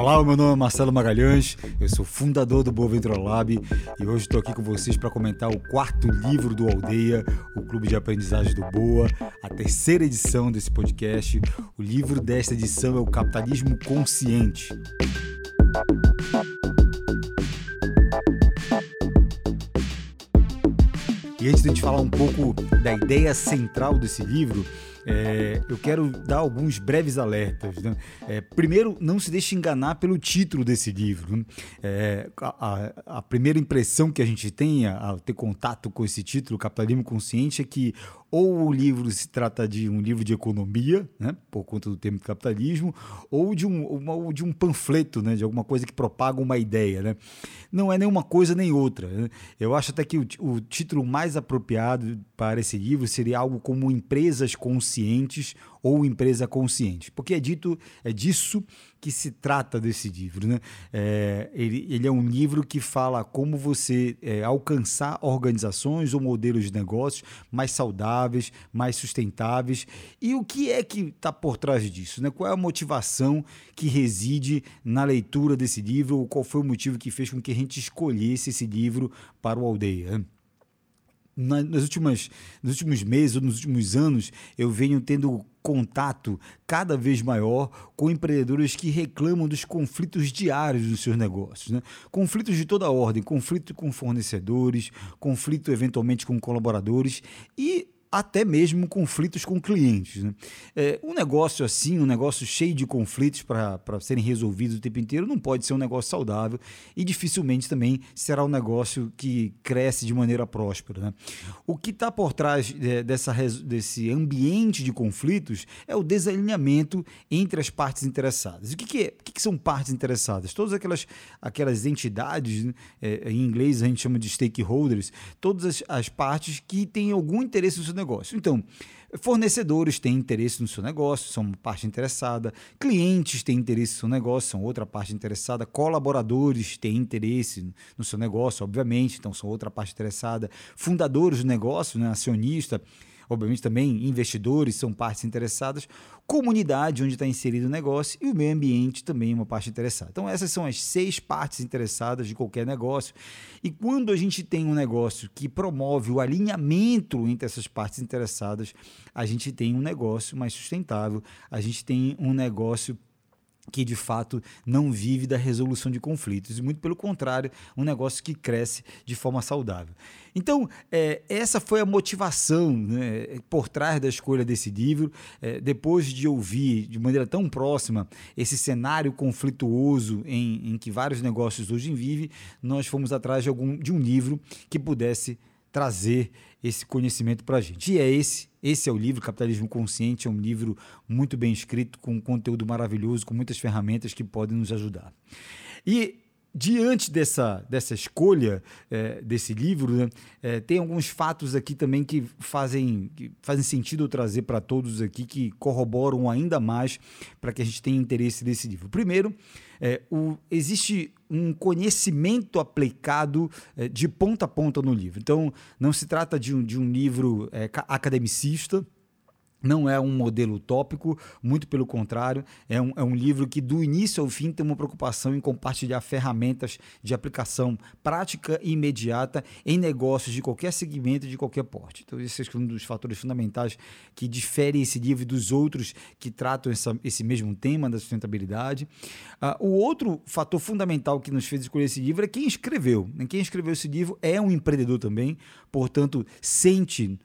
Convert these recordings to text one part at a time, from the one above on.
Olá, meu nome é Marcelo Magalhães, eu sou fundador do Boa Lab e hoje estou aqui com vocês para comentar o quarto livro do Aldeia, o Clube de Aprendizagem do Boa, a terceira edição desse podcast. O livro desta edição é o Capitalismo Consciente. E antes de a gente falar um pouco da ideia central desse livro, é, eu quero dar alguns breves alertas. Né? É, primeiro, não se deixe enganar pelo título desse livro. Né? É, a, a, primeira impressão que a gente tem ao ter contato com esse título, Capitalismo Consciente, é que ou o livro se trata de um livro de economia, né, por conta do termo capitalismo, ou de um, uma, ou de um panfleto, né, de alguma coisa que propaga uma ideia. Né? Não é nenhuma coisa nem outra. Né? Eu acho até que o, o título mais apropriado para esse livro seria algo como Empresas Conscientes ou empresa consciente. Porque é dito, é disso que se trata desse livro. Né? É, ele, ele é um livro que fala como você é, alcançar organizações ou modelos de negócios mais saudáveis, mais sustentáveis. E o que é que está por trás disso? Né? Qual é a motivação que reside na leitura desse livro? Ou qual foi o motivo que fez com que a gente escolhesse esse livro para o Aldeia? Nas últimas, nos últimos meses ou nos últimos anos, eu venho tendo contato cada vez maior com empreendedores que reclamam dos conflitos diários dos seus negócios. Né? Conflitos de toda ordem, conflito com fornecedores, conflito eventualmente com colaboradores e até mesmo conflitos com clientes. Né? É, um negócio assim, um negócio cheio de conflitos para serem resolvidos o tempo inteiro, não pode ser um negócio saudável e dificilmente também será um negócio que cresce de maneira próspera. Né? O que está por trás é, dessa, desse ambiente de conflitos é o desalinhamento entre as partes interessadas. O que, que, é? o que, que são partes interessadas? Todas aquelas, aquelas entidades, né? é, em inglês a gente chama de stakeholders, todas as, as partes que têm algum interesse no seu negócio. Então, fornecedores têm interesse no seu negócio, são uma parte interessada, clientes têm interesse no seu negócio, são outra parte interessada, colaboradores têm interesse no seu negócio, obviamente, então são outra parte interessada, fundadores do negócio, né, acionista obviamente também investidores são partes interessadas, comunidade onde está inserido o negócio e o meio ambiente também é uma parte interessada. Então essas são as seis partes interessadas de qualquer negócio. E quando a gente tem um negócio que promove o alinhamento entre essas partes interessadas, a gente tem um negócio mais sustentável, a gente tem um negócio que de fato não vive da resolução de conflitos, e muito pelo contrário, um negócio que cresce de forma saudável. Então, é, essa foi a motivação né, por trás da escolha desse livro. É, depois de ouvir de maneira tão próxima esse cenário conflituoso em, em que vários negócios hoje vivem, nós fomos atrás de, algum, de um livro que pudesse trazer esse conhecimento para a gente. E é esse, esse é o livro Capitalismo Consciente, é um livro muito bem escrito, com um conteúdo maravilhoso, com muitas ferramentas que podem nos ajudar. E diante dessa, dessa escolha é, desse livro, né, é, tem alguns fatos aqui também que fazem, que fazem sentido eu trazer para todos aqui, que corroboram ainda mais para que a gente tenha interesse nesse livro. Primeiro, é, o, existe um conhecimento aplicado é, de ponta a ponta no livro. Então, não se trata de um, de um livro é, academicista, não é um modelo utópico, muito pelo contrário, é um, é um livro que do início ao fim tem uma preocupação em compartilhar ferramentas de aplicação prática e imediata em negócios de qualquer segmento e de qualquer porte. Então, esse é um dos fatores fundamentais que difere esse livro dos outros que tratam essa, esse mesmo tema da sustentabilidade. Uh, o outro fator fundamental que nos fez escolher esse livro é quem escreveu. Quem escreveu esse livro é um empreendedor também, portanto, sente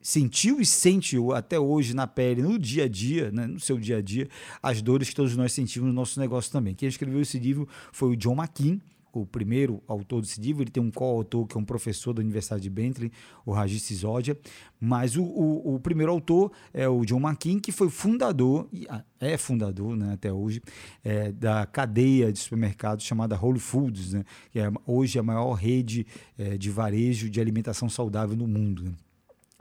sentiu e sente até hoje na pele, no dia a dia, né, no seu dia a dia, as dores que todos nós sentimos no nosso negócio também. Quem escreveu esse livro foi o John McKean, o primeiro autor desse livro, ele tem um co-autor que é um professor da Universidade de Bentley, o Rajiv Sisodia, mas o, o, o, primeiro autor é o John McKean, que foi fundador, ah, é fundador né, até hoje, é, da cadeia de supermercados chamada Whole Foods, né, que é hoje a maior rede é, de varejo de alimentação saudável no mundo. Né.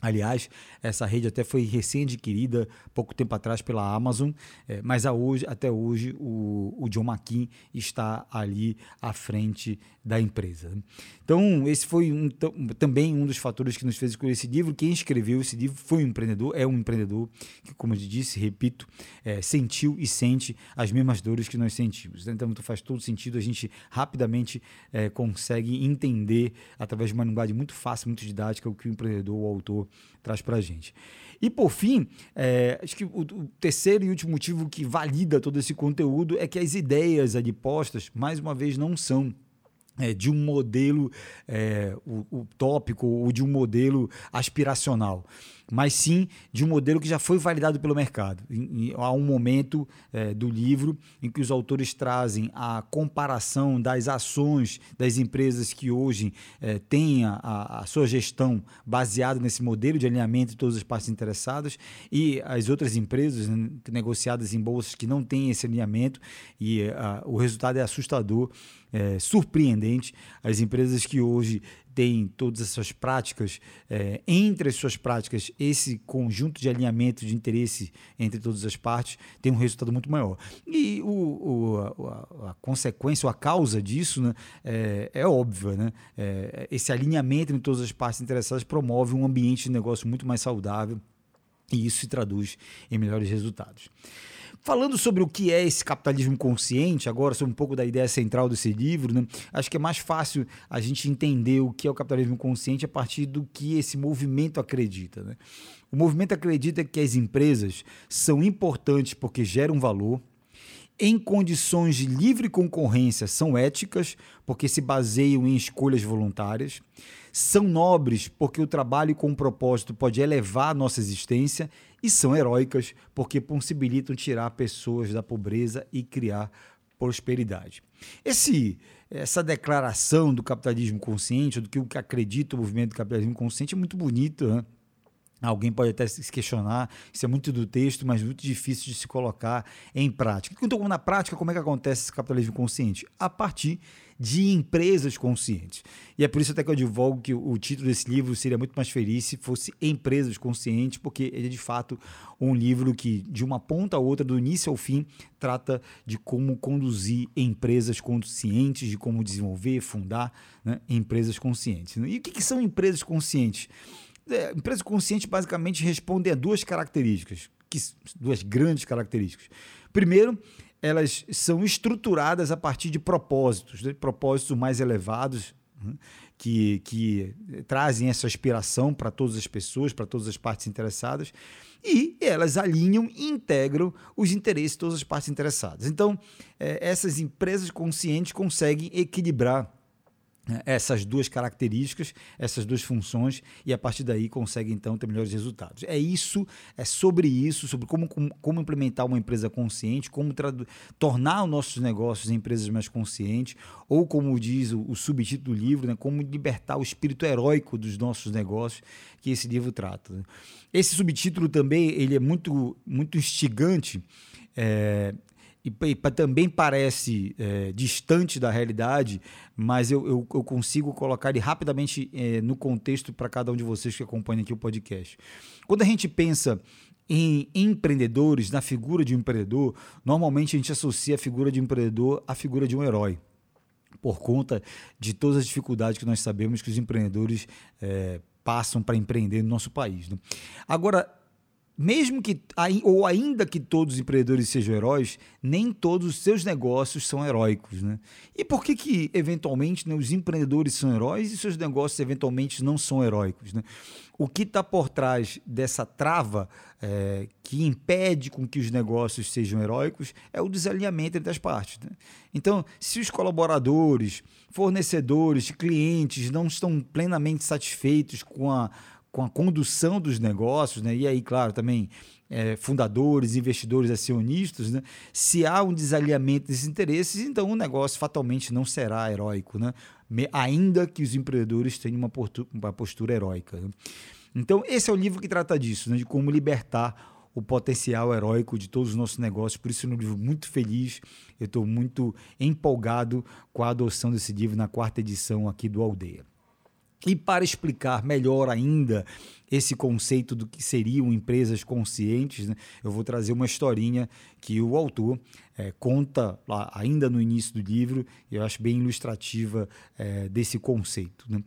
Aliás, essa rede até foi recém-adquirida pouco tempo atrás pela Amazon, é, mas hoje, até hoje o, o John McKean está ali à frente da empresa. Então, esse foi um, também um dos fatores que nos fez escolher esse livro. Quem escreveu esse livro foi um empreendedor, é um empreendedor que, como eu disse, repito, é, sentiu e sente as mesmas dores que nós sentimos. Então, faz todo sentido, a gente rapidamente é, consegue entender, através de uma linguagem muito fácil, muito didática, o que o empreendedor, o autor, traz para a gente. E por fim, é, acho que o, o, terceiro e último motivo que valida todo esse conteúdo é que as ideias ali postas, mais uma vez, não são é, de um modelo é, utópico ou de um modelo aspiracional, mas sim de um modelo que já foi validado pelo mercado. há um momento é, do livro em que os autores trazem a comparação das ações das empresas que hoje é, têm a, a, sua gestão baseada nesse modelo de alinhamento de todas as partes interessadas e as outras empresas né, negociadas em bolsas que não têm esse alinhamento e a, o resultado é assustador é, surpreendente. As empresas que hoje têm todas essas práticas, é, entre as suas práticas, esse conjunto de alinhamento de interesse entre todas as partes tem um resultado muito maior. E o, o a, a, consequência, ou a causa disso né, é, é óbvia. Né? É, esse alinhamento entre todas as partes interessadas promove um ambiente de negócio muito mais saudável e isso se traduz em melhores resultados. Falando sobre o que é esse capitalismo consciente, agora sobre um pouco da ideia central desse livro, né? acho que é mais fácil a gente entender o que é o capitalismo consciente a partir do que esse movimento acredita. Né? O movimento acredita que as empresas são importantes porque geram valor, em condições de livre concorrência são éticas, porque se baseiam em escolhas voluntárias, são nobres, porque o trabalho com propósito pode elevar nossa existência, e são heróicas, porque possibilitam tirar pessoas da pobreza e criar prosperidade. Esse, essa declaração do capitalismo consciente, do que acredita o movimento do capitalismo consciente, é muito bonito, né? Alguém pode até se questionar, isso é muito do texto, mas muito difícil de se colocar em prática. Então, na prática, como é que acontece esse capitalismo consciente? A partir de empresas conscientes. E é por isso até que eu divulgo que o título desse livro seria muito mais feliz se fosse Empresas Conscientes, porque ele é de fato um livro que, de uma ponta a outra, do início ao fim, trata de como conduzir empresas conscientes, de como desenvolver, fundar né, empresas conscientes. E o que, que são empresas conscientes? É, empresa consciente basicamente responde a duas características, que, duas grandes características. Primeiro, elas são estruturadas a partir de propósitos, né? propósitos mais elevados, né? que, que trazem essa aspiração para todas as pessoas, para todas as partes interessadas, e elas alinham e integram os interesses de todas as partes interessadas. Então, é, essas empresas conscientes conseguem equilibrar essas duas características, essas duas funções, e a partir daí consegue então ter melhores resultados. É isso, é sobre isso, sobre como, como, como implementar uma empresa consciente, como tornar os nossos negócios em empresas mais conscientes, ou como diz o, o subtítulo do livro, né, como libertar o espírito heróico dos nossos negócios, que esse livro trata. Né. Esse subtítulo também ele é muito, muito instigante. É, e, e também parece é, distante da realidade, mas eu, eu, eu consigo colocar ele rapidamente é, no contexto para cada um de vocês que acompanham aqui o podcast. Quando a gente pensa em empreendedores, na figura de um empreendedor, normalmente a gente associa a figura de um empreendedor à figura de um herói por conta de todas as dificuldades que nós sabemos que os empreendedores é, passam para empreender no nosso país. Né? Agora, mesmo que, ou ainda que todos os empreendedores sejam heróis, nem todos os seus negócios são heróicos. Né? E por que, que eventualmente, né, os empreendedores são heróis e seus negócios, eventualmente, não são heróicos? Né? O que está por trás dessa trava é, que impede com que os negócios sejam heróicos é o desalinhamento entre as partes. Né? Então, se os colaboradores, fornecedores, clientes não estão plenamente satisfeitos com a com a condução dos negócios, né? e aí, claro, também é, fundadores, investidores, acionistas, né? se há um desalinhamento desses interesses, então o negócio fatalmente não será heróico, né? ainda que os empreendedores tenham uma postura, uma postura heróica. Né? Então, esse é o livro que trata disso, né? de como libertar o potencial heróico de todos os nossos negócios. Por isso, é um livro muito feliz. Eu estou muito empolgado com a adoção desse livro na quarta edição aqui do Aldeia. E para explicar melhor ainda esse conceito do que seriam empresas conscientes, né, eu vou trazer uma historinha que o autor é, conta lá, ainda no início do livro, e eu acho bem ilustrativa é, desse conceito. Né.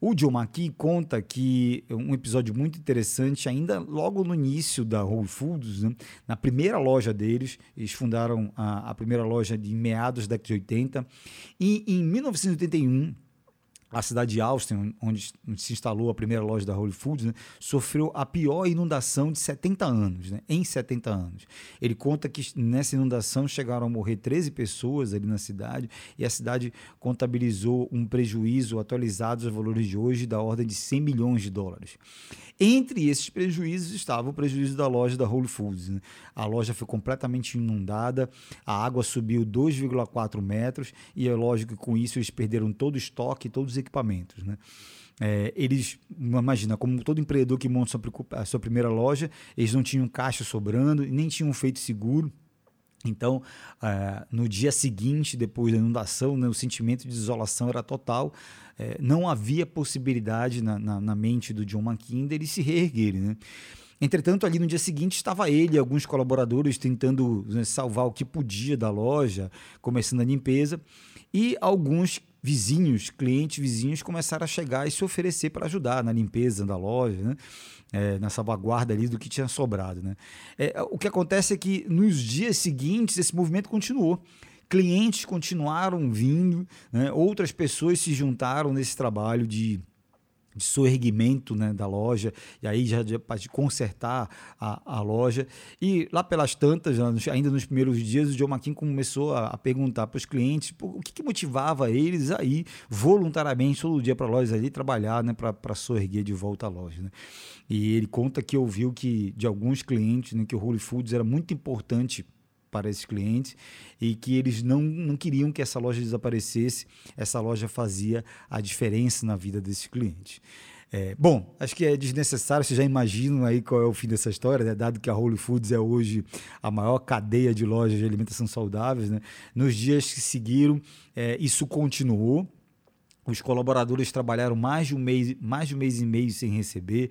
O John McKee conta que um episódio muito interessante, ainda logo no início da Whole Foods, né, na primeira loja deles, eles fundaram a, a primeira loja de meados da década de 80, e em 1981 a cidade de Austin, onde se instalou a primeira loja da Whole Foods, né, sofreu a pior inundação de 70 anos, né, em 70 anos. Ele conta que nessa inundação chegaram a morrer 13 pessoas ali na cidade e a cidade contabilizou um prejuízo atualizado aos valores de hoje da ordem de 100 milhões de dólares. Entre esses prejuízos estava o prejuízo da loja da Whole Foods. Né? A loja foi completamente inundada, a água subiu 2,4 metros e é lógico que com isso eles perderam todo o estoque, todos os equipamentos. Né? É, eles, imagina, como todo empreendedor que monta a sua primeira loja, eles não tinham caixa sobrando, nem tinham feito seguro. Então, é, no dia seguinte, depois da inundação, né, o sentimento de isolação era total. É, não havia possibilidade na, na, na, mente do John McKean dele se reerguer. Né? Entretanto, ali no dia seguinte estava ele e alguns colaboradores tentando né, salvar o que podia da loja, começando a limpeza, e alguns vizinhos, clientes vizinhos começaram a chegar e se oferecer para ajudar na limpeza da loja, né? É, na salvaguarda ali do que tinha sobrado. Né? É, o que acontece é que nos dias seguintes esse movimento continuou. Clientes continuaram vindo, né? outras pessoas se juntaram nesse trabalho de de soerguimento né, da loja, e aí já de, de consertar a, a, loja. E lá pelas tantas, ainda nos primeiros dias, o John McKean começou a, a perguntar para os clientes o que, que, motivava eles a ir voluntariamente todo dia para a loja ali trabalhar né, para soerguer de volta a loja. Né? E ele conta que ouviu que de alguns clientes né, que o Holy Foods era muito importante para esses clientes e que eles não, não queriam que essa loja desaparecesse. Essa loja fazia a diferença na vida desses clientes. É, bom, acho que é desnecessário, vocês já imaginam aí qual é o fim dessa história, né? dado que a Whole Foods é hoje a maior cadeia de lojas de alimentação saudáveis. Né? Nos dias que seguiram, é, isso continuou. Os colaboradores trabalharam mais de um mês, mais de um mês e meio sem receber.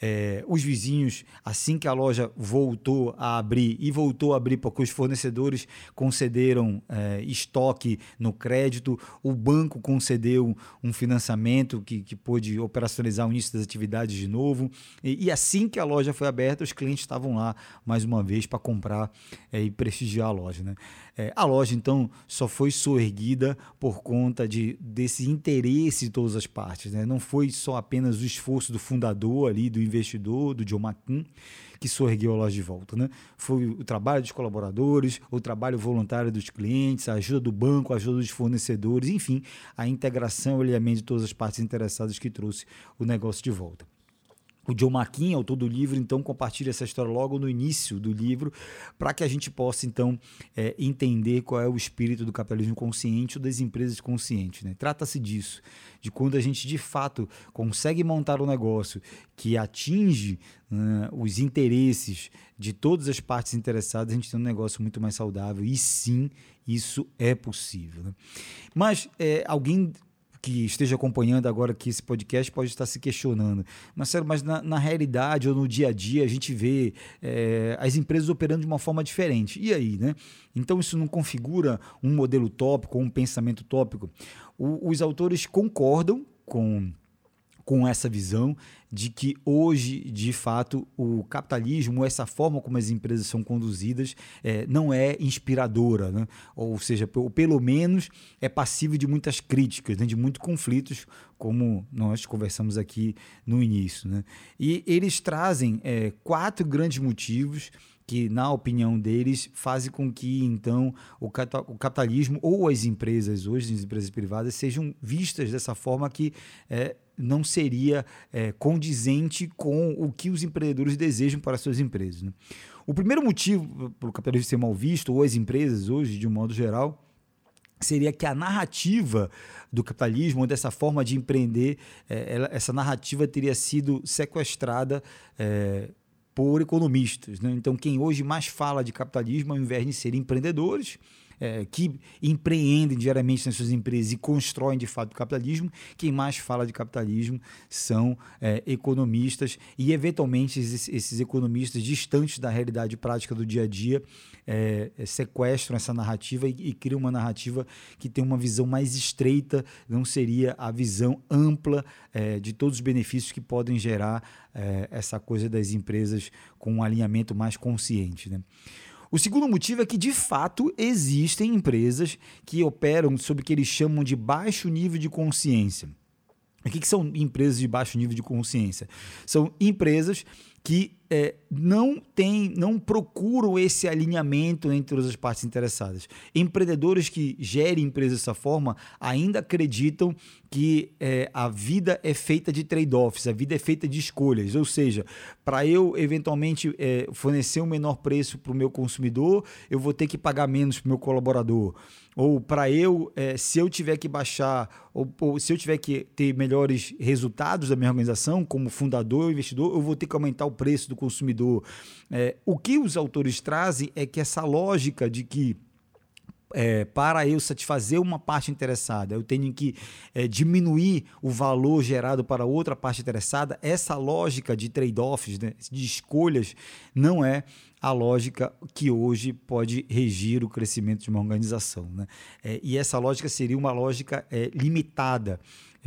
É, os vizinhos, assim que a loja voltou a abrir, e voltou a abrir porque os fornecedores concederam é, estoque no crédito, o banco concedeu um financiamento que, que pôde operacionalizar o início das atividades de novo. E, e assim que a loja foi aberta, os clientes estavam lá mais uma vez para comprar é, e prestigiar a loja. Né? É, a loja, então, só foi soerguida por conta de, desse interesse de todas as partes. Né? Não foi só apenas o esforço do fundador ali, do investidor, do John McKean, que soergueu a loja de volta. Né? Foi o trabalho dos colaboradores, o trabalho voluntário dos clientes, a ajuda do banco, a ajuda dos fornecedores, enfim, a integração e alinhamento de todas as partes interessadas que trouxe o negócio de volta. O John McKean, autor do livro, então compartilha essa história logo no início do livro, para que a gente possa então é, entender qual é o espírito do capitalismo consciente ou das empresas conscientes. Né? Trata-se disso, de quando a gente de fato consegue montar um negócio que atinge né, os interesses de todas as partes interessadas, a gente tem um negócio muito mais saudável. E sim, isso é possível. Né? Mas é, alguém que esteja acompanhando agora aqui esse podcast pode estar se questionando. Mas, na, na realidade ou no dia a dia a gente vê é, as empresas operando de uma forma diferente. E aí, né? Então isso não configura um modelo tópico ou um pensamento tópico? O, os autores concordam com com essa visão de que hoje, de fato, o capitalismo, essa forma como as empresas são conduzidas, é, não é inspiradora, né? ou seja, pelo menos é passível de muitas críticas, né? de muitos conflitos, como nós conversamos aqui no início. Né? E eles trazem é, quatro grandes motivos que, na opinião deles, fazem com que, então, o capitalismo ou as empresas, hoje as empresas privadas, sejam vistas dessa forma que é, não seria é, condizente com o que os empreendedores desejam para suas empresas. Né? O primeiro motivo para o capitalismo ser mal visto, ou as empresas hoje, de um modo geral, seria que a narrativa do capitalismo, dessa forma de empreender, é, essa narrativa teria sido sequestrada é, por economistas. Né? Então, quem hoje mais fala de capitalismo, ao invés de ser empreendedores, é, que empreendem diariamente nas suas empresas e constroem de fato o capitalismo. Quem mais fala de capitalismo são é, economistas e, eventualmente, esses, esses, economistas distantes da realidade prática do dia a dia é, é, sequestram essa narrativa e, e criam uma narrativa que tem uma visão mais estreita, não seria a visão ampla é, de todos os benefícios que podem gerar é, essa coisa das empresas com um alinhamento mais consciente. Né? O segundo motivo é que, de fato, existem empresas que operam sob o que eles chamam de baixo nível de consciência. O que, que são empresas de baixo nível de consciência? São empresas que é, não tem, não procuram esse alinhamento entre as partes interessadas. Empreendedores que gerem empresas dessa forma ainda acreditam que é, a vida é feita de trade-offs, a vida é feita de escolhas. Ou seja, para eu eventualmente é, fornecer um menor preço para o meu consumidor, eu vou ter que pagar menos para o meu colaborador. Ou para eu, é, se eu tiver que baixar, ou, ou, se eu tiver que ter melhores resultados da minha organização, como fundador ou investidor, eu vou ter que aumentar o preço do consumidor. É, o que os autores trazem é que essa lógica de que é, para eu satisfazer uma parte interessada, eu tenho que é, diminuir o valor gerado para outra parte interessada. Essa lógica de trade-offs, né, de escolhas, não é a lógica que hoje pode regir o crescimento de uma organização. Né? É, e essa lógica seria uma lógica é, limitada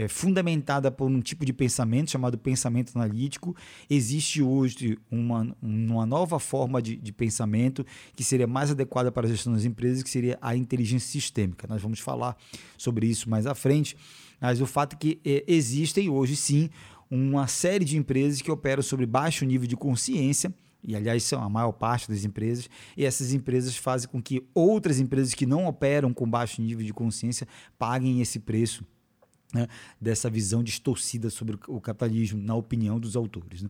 é, fundamentada por um tipo de pensamento chamado pensamento analítico. Existe hoje uma, uma nova forma de, de pensamento que seria mais adequada para a gestão das empresas, que seria a inteligência sistêmica. Nós vamos falar sobre isso mais à frente, mas o fato é que é, existem hoje sim uma série de empresas que operam sobre baixo nível de consciência e aliás são a maior parte das empresas, e essas empresas fazem com que outras empresas que não operam com baixo nível de consciência paguem esse preço né, dessa visão distorcida sobre o capitalismo, na opinião dos autores. Né.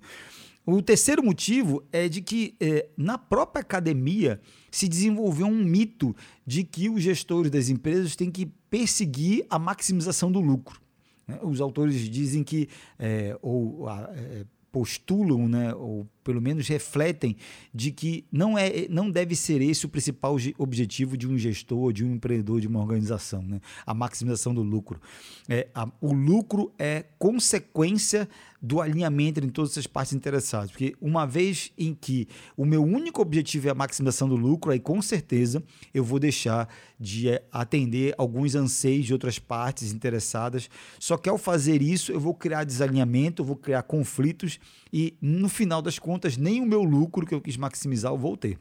O terceiro motivo é de que é, na própria academia se desenvolveu um mito de que os gestores das empresas têm que perseguir a maximização do lucro. Né. Os autores dizem que, é, ou é, postulam, né, ou pelo menos refletem, de que não, é, não deve ser esse o principal objetivo de um gestor, de um empreendedor, de uma organização, né? a maximização do lucro. É, a, o lucro é consequência do alinhamento entre todas essas partes interessadas, porque uma vez em que o meu único objetivo é a maximização do lucro, aí com certeza eu vou deixar de é, atender alguns anseios de outras partes interessadas, só que ao fazer isso eu vou criar desalinhamento, eu vou criar conflitos e no final das contas nem o meu lucro que eu quis maximizar eu vou ter.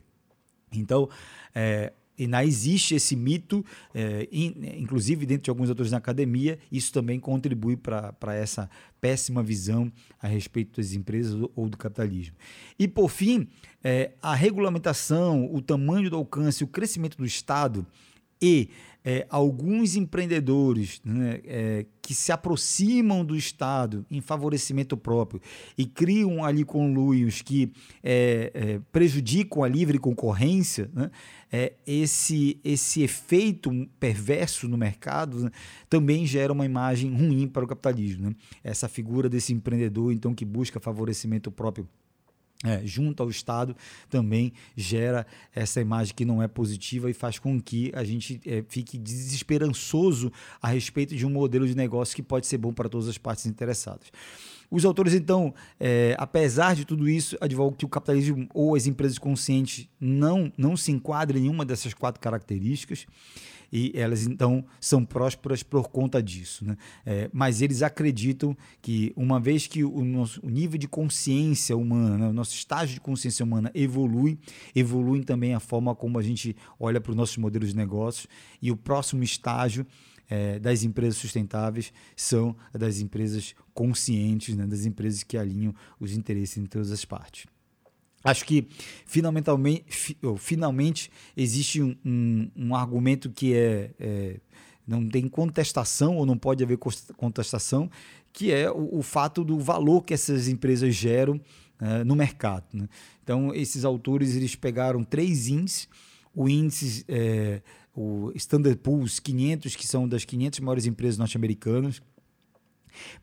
Então, é, ainda existe esse mito, é, in, inclusive dentro de alguns autores na academia, isso também contribui para essa péssima visão a respeito das empresas ou do capitalismo. E, por fim, é, a regulamentação, o tamanho do alcance, o crescimento do Estado e é, alguns empreendedores né, é, que se aproximam do Estado em favorecimento próprio e criam ali conluios que é, é prejudicam a livre concorrência, né, é, esse, esse efeito perverso no mercado né, também gera uma imagem ruim para o capitalismo. Né? Essa figura desse empreendedor então que busca favorecimento próprio é, junto ao Estado também gera essa imagem que não é positiva e faz com que a gente é, fique desesperançoso a respeito de um modelo de negócio que pode ser bom para todas as partes interessadas. Os autores, então, é, apesar de tudo isso, advogam que o capitalismo ou as empresas conscientes não, não se enquadram em nenhuma dessas quatro características e elas então são prósperas por conta disso. Né? É, mas eles acreditam que, uma vez que o, nosso, o nível de consciência humana, né, o nosso estágio de consciência humana evolui, evolui também a forma como a gente olha para os nossos modelos de negócios e o próximo estágio é, das empresas sustentáveis são das empresas conscientes, né, das empresas que alinham os interesses em todas as partes. Acho que finalmente, finalmente existe um, um, um argumento que é, é, não tem contestação ou não pode haver contestação, que é o, o fato do valor que essas empresas geram uh, no mercado. Né? Então, esses autores eles pegaram três índices, o índice, é, o Standard Poor's 500, que são das 500 maiores empresas norte-americanas,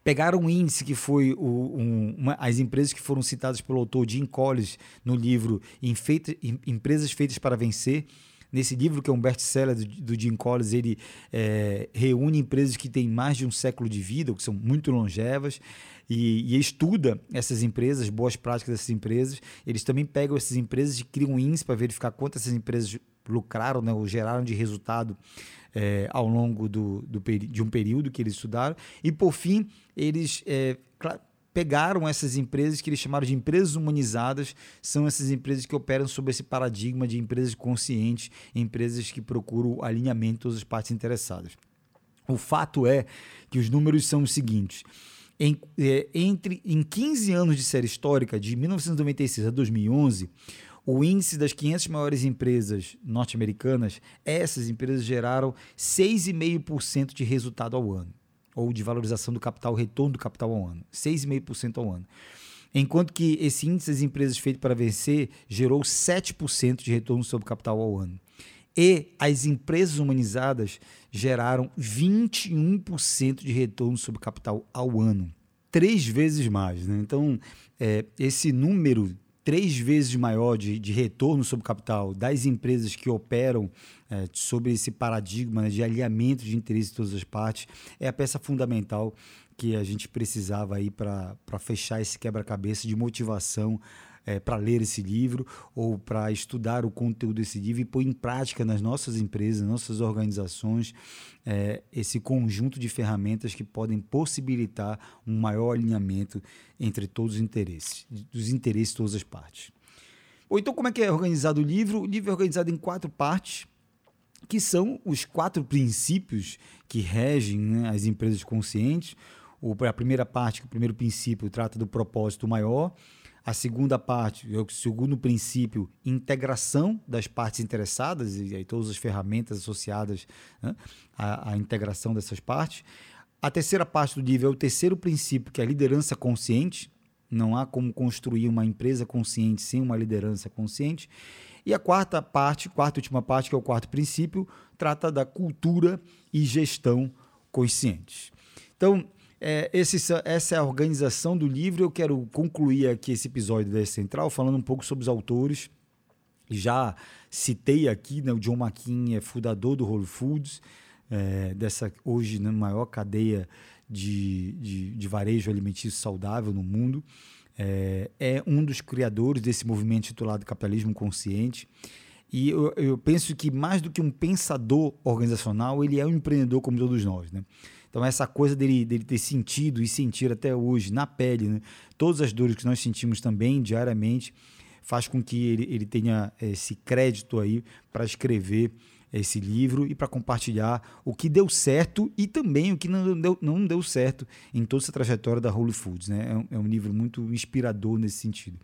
Pegaram um índice que foi o, um, uma, as empresas que foram citadas pelo autor Jim Collins no livro Empresas Feitas para Vencer, Nesse livro, que é um best-seller do, do, Jim Collins, ele é, reúne empresas que têm mais de um século de vida, que são muito longevas, e, e, estuda essas empresas, boas práticas dessas empresas. Eles também pegam essas empresas e criam um índice para verificar quanto essas empresas lucraram, né, ou geraram de resultado é, ao longo do, do, de um período que eles estudaram. E, por fim, eles é, pegaram essas empresas que eles chamaram de empresas humanizadas, são essas empresas que operam sob esse paradigma de empresas conscientes, empresas que procuram alinhamento de todas as partes interessadas. O fato é que os números são os seguintes. Em, é, entre, em 15 anos de série histórica, de 1996 a 2011, o índice das 500 maiores empresas norte-americanas, essas empresas geraram 6,5% de resultado ao ano ou de valorização do capital, retorno do capital ao ano, 6,5% ao ano. Enquanto que esse índice das empresas feito para vencer gerou 7% de retorno sobre o capital ao ano. E as empresas humanizadas geraram 21% de retorno sobre capital ao ano. Três vezes mais. Né? Então, é, esse número três vezes maior de, de retorno sobre capital das empresas que operam é, sobre esse paradigma né, de alinhamento de interesse de todas as partes é a peça fundamental que a gente precisava aí para fechar esse quebra-cabeça de motivação é, para ler esse livro ou para estudar o conteúdo desse livro e pôr em prática nas nossas empresas, nossas organizações, é, esse conjunto de ferramentas que podem possibilitar um maior alinhamento entre todos os interesses, dos interesses de todas as partes. Ou então, como é que é organizado o livro? O livro é organizado em quatro partes, que são os quatro princípios que regem né, as empresas conscientes. O, a primeira parte, o primeiro princípio, trata do propósito maior. A segunda parte, o segundo princípio, integração das partes interessadas, e aí todas as ferramentas associadas né, à, à, integração dessas partes. A terceira parte do livro é o terceiro princípio, que é a liderança consciente. Não há como construir uma empresa consciente sem uma liderança consciente. E a quarta parte, quarta e última parte, que é o quarto princípio, trata da cultura e gestão conscientes. Então, é, esse, essa é a organização do livro. Eu quero concluir aqui esse episódio da Central falando um pouco sobre os autores. Já citei aqui, né, o John McKean é fundador do Whole Foods, é, dessa hoje né, maior cadeia de, de, de, varejo alimentício saudável no mundo. É, é, um dos criadores desse movimento titulado Capitalismo Consciente. E eu, eu penso que mais do que um pensador organizacional, ele é um empreendedor como todos nós. Né? Então, essa coisa dele, dele ter sentido e sentir até hoje, na pele, né? todas as dores que nós sentimos também diariamente, faz com que ele, ele tenha esse crédito aí para escrever esse livro e para compartilhar o que deu certo e também o que não deu, não deu certo em toda essa trajetória da Holy Foods. Né? É, um, é um livro muito inspirador nesse sentido.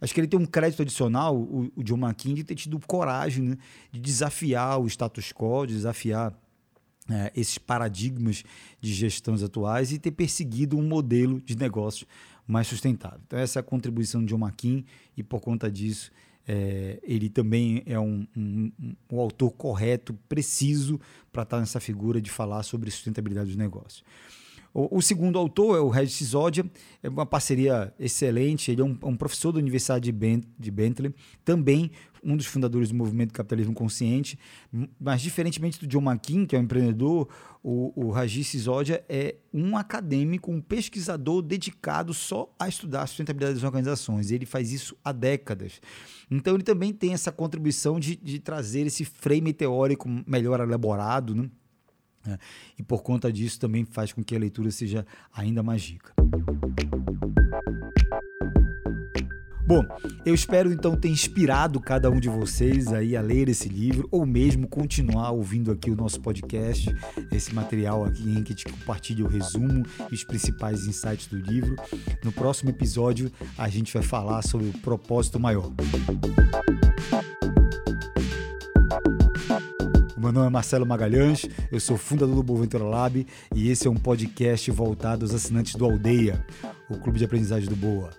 Acho que ele tem um crédito adicional, o, o John McKean, de ter tido coragem né? de desafiar o status quo, de desafiar é, esses paradigmas de gestões atuais e ter perseguido um modelo de negócio mais sustentável. Então, essa é a contribuição de John McKean e, por conta disso, é, ele também é um, um, um, autor correto, preciso, para estar nessa figura de falar sobre sustentabilidade dos negócios. O, o, segundo autor é o Regis Sisodia, é uma parceria excelente. Ele é um, um professor da Universidade de, ben, de, Bentley, também um dos fundadores do movimento Capitalismo Consciente. Mas, diferentemente do John McKean, que é um empreendedor, o, o Regis Sisodia é um acadêmico, um pesquisador dedicado só a estudar a sustentabilidade das organizações. Ele faz isso há décadas. Então, ele também tem essa contribuição de, de trazer esse frame teórico melhor elaborado, né? Né? E por conta disso também faz com que a leitura seja ainda mais rica. Bom, eu espero então ter inspirado cada um de vocês aí a ler esse livro ou mesmo continuar ouvindo aqui o nosso podcast, esse material aqui em que te compartilho o resumo e os principais insights do livro. No próximo episódio a gente vai falar sobre o propósito maior. Meu nome é Marcelo Magalhães, eu sou fundador do Boaventura Lab e esse é um podcast voltado aos assinantes do Aldeia, o clube de aprendizagem do Boa.